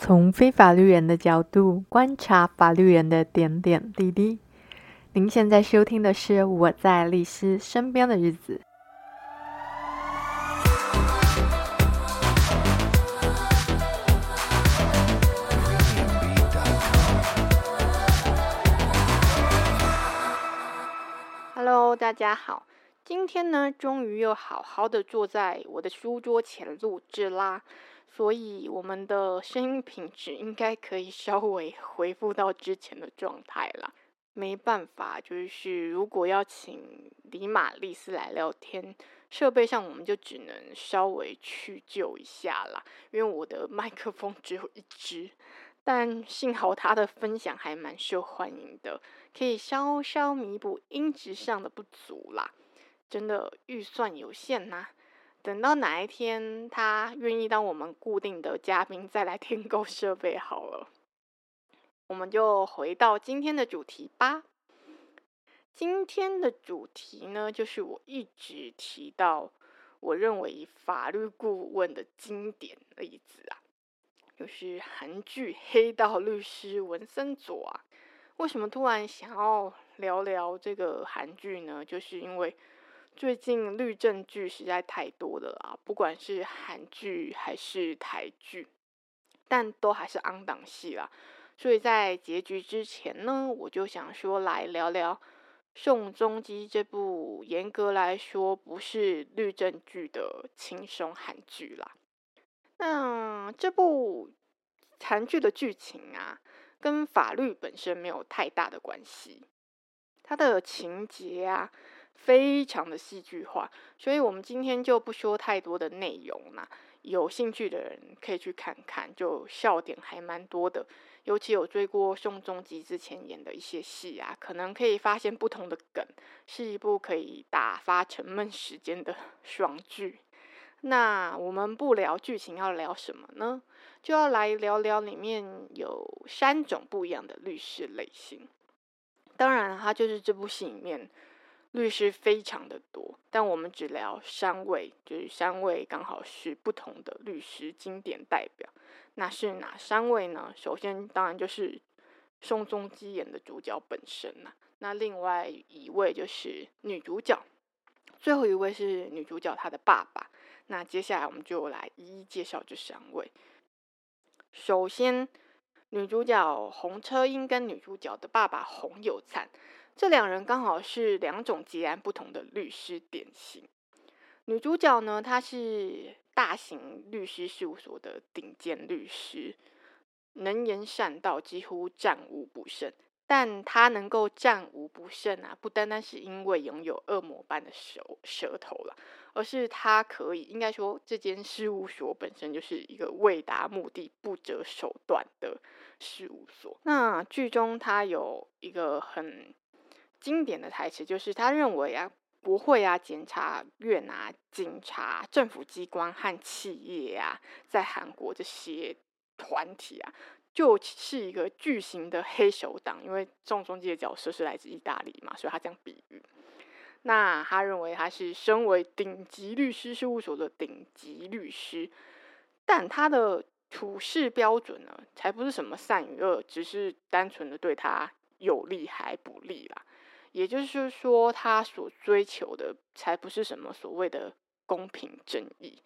从非法律人的角度观察法律人的点点滴滴。您现在收听的是《我在律师身边的日子》。Hello，大家好，今天呢，终于又好好的坐在我的书桌前录制啦。所以我们的声音品质应该可以稍微 恢复到之前的状态了。没办法，就是如果要请李玛丽斯来聊天，设备上我们就只能稍微去救一下啦。因为我的麦克风只有一支，但幸好他的分享还蛮受欢迎的，可以稍稍弥补音质上的不足啦。真的预算有限呐、等到哪一天他愿意当我们固定的嘉宾，再来添购设备好了。我们就回到今天的主题吧。今天的主题呢，就是我一直提到，我认为法律顾问的经典例子啊，就是韩剧《黑道律师文森佐》啊。为什么突然想要聊聊这个韩剧呢？就是因为。最近律政剧实在太多的啦，不管是韩剧还是台剧，但都还是昂档戏啦。所以在结局之前呢，我就想说来聊聊《宋仲基》这部严格来说不是律政剧的轻松韩剧啦。那这部韩剧的剧情啊，跟法律本身没有太大的关系，它的情节啊。非常的戏剧化，所以我们今天就不说太多的内容啦。有兴趣的人可以去看看，就笑点还蛮多的。尤其有追过宋仲基之前演的一些戏啊，可能可以发现不同的梗，是一部可以打发沉闷时间的 爽剧。那我们不聊剧情，要聊什么呢？就要来聊聊里面有三种不一样的律师类型。当然，它就是这部戏里面。律师非常的多，但我们只聊三位，就是三位刚好是不同的律师经典代表。那是哪三位呢？首先当然就是宋仲基演的主角本身呐。那另外一位就是女主角，最后一位是女主角她的爸爸。那接下来我们就来一一介绍这三位。首先，女主角洪车英跟女主角的爸爸洪有灿。这两人刚好是两种截然不同的律师典型。女主角呢，她是大型律师事务所的顶尖律师，能言善道，几乎战无不胜。但她能够战无不胜啊，不单单是因为拥有恶魔般的手舌头了，而是她可以，应该说，这间事务所本身就是一个为达目的不择手段的事务所。那剧中她有一个很。经典的台词就是，他认为啊，国会啊、检察院啊、警察、政府机关和企业啊，在韩国这些团体啊，就是一个巨型的黑手党。因为宋仲基的角色是来自意大利嘛，所以他这样比喻。那他认为他是身为顶级律师事务所的顶级律师，但他的处事标准呢，才不是什么善与恶，只是单纯的对他有利还不利啦。也就是说，他所追求的才不是什么所谓的公平正义。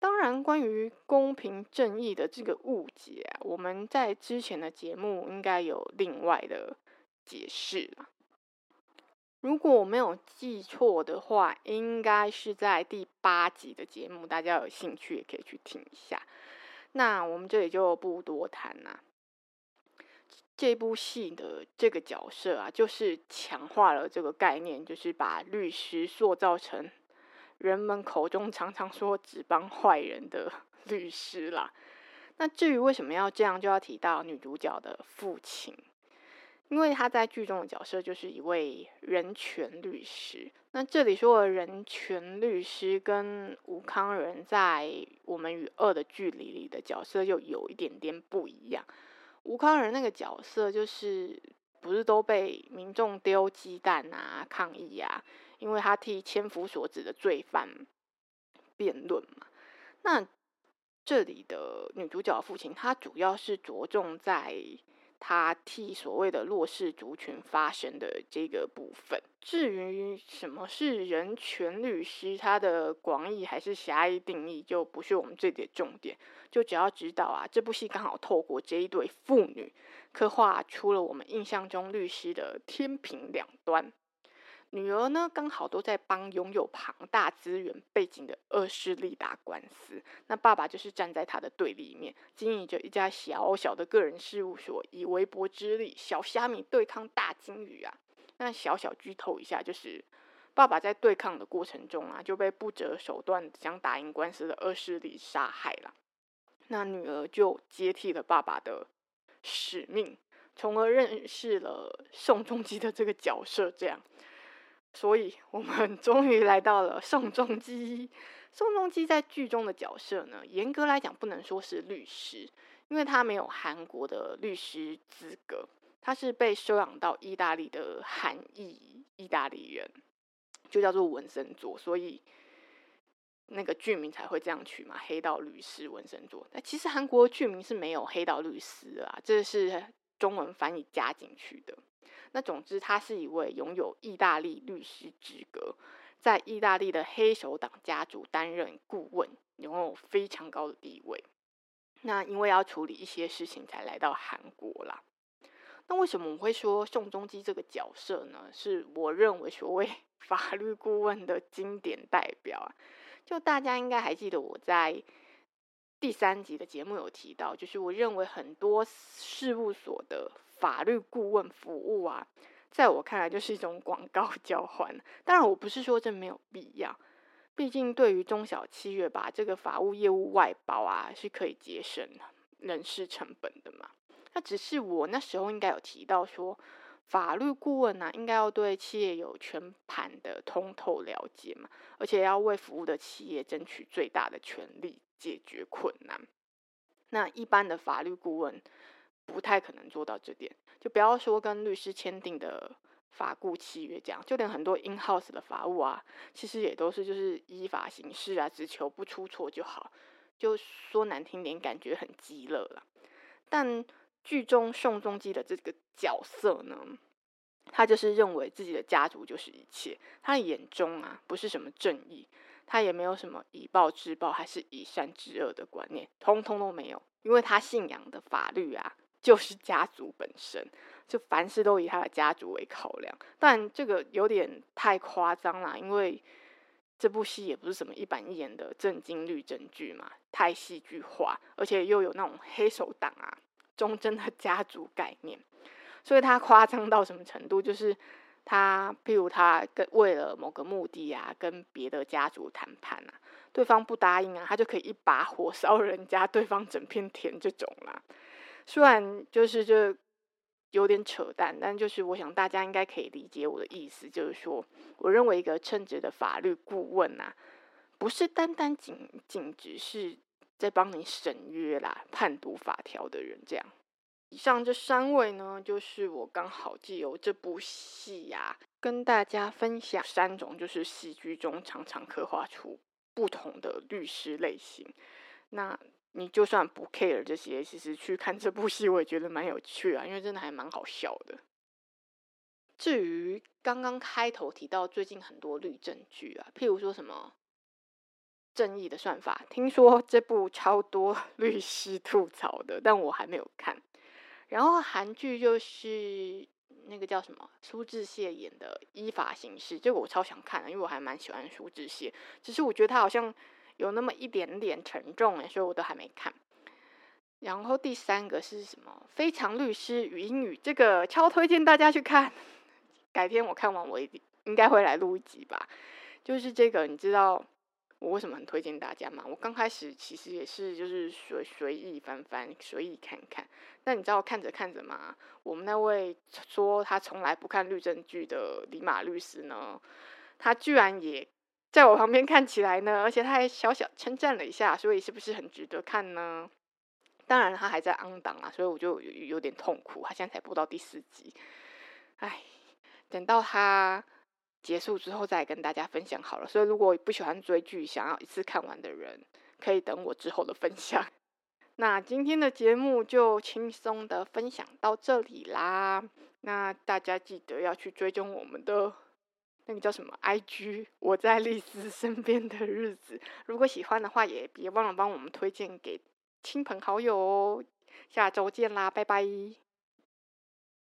当然，关于公平正义的这个误解啊，我们在之前的节目应该有另外的解释了。如果我没有记错的话，应该是在第八集的节目，大家有兴趣也可以去听一下。那我们这里就不多谈了。这部戏的这个角色啊，就是强化了这个概念，就是把律师塑造成人们口中常常说只帮坏人的 律师啦。那至于为什么要这样，就要提到女主角的父亲，因为他在剧中的角色就是一位人权律师。那这里说的人权律师跟吴康仁在《我们与恶的距离》里的角色又有一点点不一样。吴康仁那个角色就是不是都被民众丢鸡蛋啊、抗议啊，因为他替千夫所指的罪犯辩论嘛。那这里的女主角父亲，他主要是着重在。他替所谓的弱势族群发声的这个部分，至于什么是人权律师，他的广义还是狭义定义，就不是我们这里的重点。就只要知道啊，这部戏刚好透过这一对父女，刻画出了我们印象中律师的天平两端。女儿呢，刚好都在帮拥有庞大资源背景的恶势力打官司，那爸爸就是站在他的对立面，经营着一家小小的个人事务所，以微薄之力，小虾米对抗大鲸鱼啊。那小小剧透一下，就是爸爸在对抗的过程中啊，就被不择手段想打赢官司的恶势力杀害了。那女儿就接替了爸爸的使命，从而认识了宋仲基的这个角色，这样。所以，我们 终于来到了宋仲基。宋仲基在剧中的角色呢，严格来讲不能说是律师，因为他没有韩国的律师资格，他是被收养到意大利的韩裔意大利人，就叫做文森佐，所以那个剧名才会这样取嘛，黑道律师文森佐。那其实韩国剧名是没有黑道律师的啊，这是中文翻译加进去的。那总之，他是一位拥有意大利律师资格，在意大利的黑手党家族担任顾问，拥有非常高的地位。那因为要处理一些事情，才来到韩国啦。那为什么我会说宋仲基这个角色呢？是我认为所谓 法律顾问的经典代表啊。就大家应该还记得我在第三集的节目有提到，就是我认为很多事务所的。法律顾问服务啊，在我看来就是一种广告 交换。当然，我不是说这没有必要，毕竟对于中小企业把这个法务业务外包啊，是可以节省人事成本的嘛。那只是我那时候应该有提到说，法律顾问呢、啊，应该要对企业有全盘的通透了解嘛，而且要为服务的企业争取最大的权利，解决困难。那一般的法律顾问。不太可能做到这点，就不要说跟律师签订的法顾契约这样，就连很多 in house 的法务啊，其实也都是就是依法行事啊，只求不出错就好。就说难听点，感觉很极乐了。但剧中宋仲基的这个角色呢，他就是认为自己的家族就是一切，他眼中啊不是什么正义，他也没有什么以暴制暴还是以善制恶的观念，通通都没有，因为他信仰的法律啊。就是家族本身，就凡事都以他的家族为考量，但这个有点太夸张了，因为这部戏也不是什么一板一眼的正经律政剧嘛，太戏剧化，而且又有那种黑手党啊、忠贞的家族概念，所以他夸张到什么程度？就是他，譬如他跟为了某个目的啊，跟别的家族谈判啊，对方不答应啊，他就可以一把火烧人家对方整片田这种啦。虽然就是这有点扯淡，但就是我想大家应该可以理解我的意思，就是说，我认为一个称职的法律顾问啊，不是单单仅仅只是在帮你审约啦、判读法条的人这样。以上这三位呢，就是我刚好借由这部戏呀、啊，跟大家分享三种就是戏剧中常常刻画出不同的律师类型。那。你就算不 care 这些，其实去看这部戏，我也觉得蛮有趣啊，因为真的还蛮好笑的。至于刚刚开头提到最近很多律政剧啊，譬如说什么《正义的算法》，听说这部超多 律师吐槽的，但我还没有看。然后韩剧就是那个叫什么苏志燮演的《依法行事》，这个我超想看的，因为我还蛮喜欢苏志燮，只是我觉得他好像。有那么一点点沉重诶，所以我都还没看。然后第三个是什么？《非常律师禹英禑》，这个超推荐大家去看。改天我看完，我一定应该会来录一集吧。就是这个，你知道我为什么很推荐大家嘛？我刚开始其实也是就是随随意翻翻，随意看看。但你知道看着看着嘛，我们那位说他从来不看律政剧的李马律师呢，他居然也。在我旁边看起来呢，而且他还小小称赞了一下，所以是不是很值得看呢？当然他还在 on 档啊，所以我就有，有点痛苦。他现在才播到第四集，哎，等到他结束之后再跟大家分享好了。所以如果不喜欢追剧，想要一次看完的人，可以等我之后的分享。那今天的节目就轻松的分享到这里啦。那大家记得要去追踪我们的那个叫什么 IG，我在丽丝身边的日子。如果喜欢的话，也别忘了帮我们推荐给亲朋好友哦。下周见啦，拜拜。